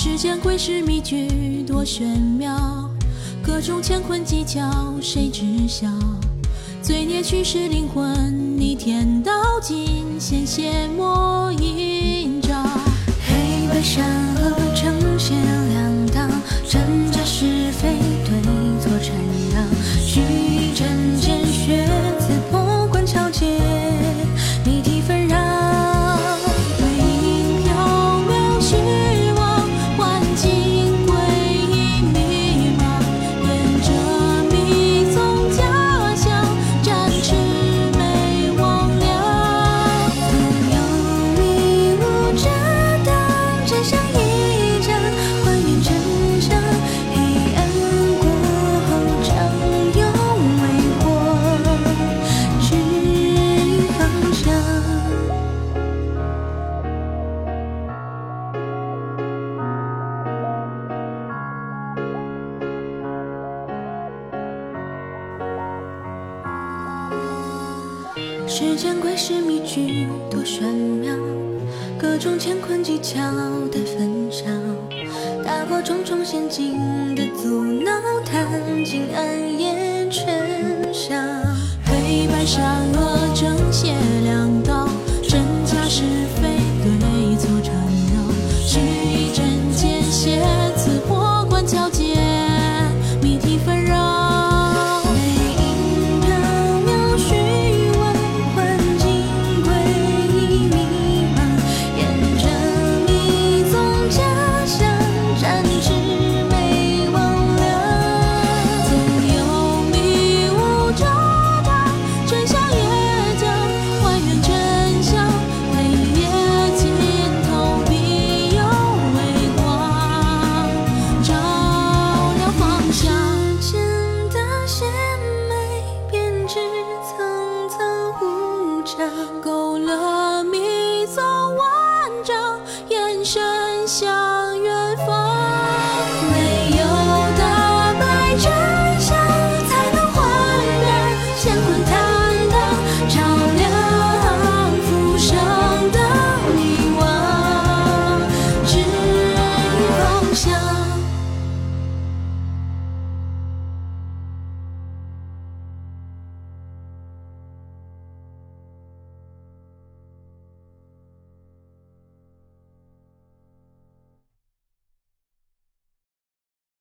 世间诡事迷局多玄妙各种乾坤技巧谁知晓？罪孽驱使灵魂逆天道尽显邪魔世间怪事迷局多玄妙，各种乾坤技巧的分晓，打破重重陷阱的阻挠，探尽暗夜真嚣。黑白善恶正邪两道，真假是非对错缠绕。看够了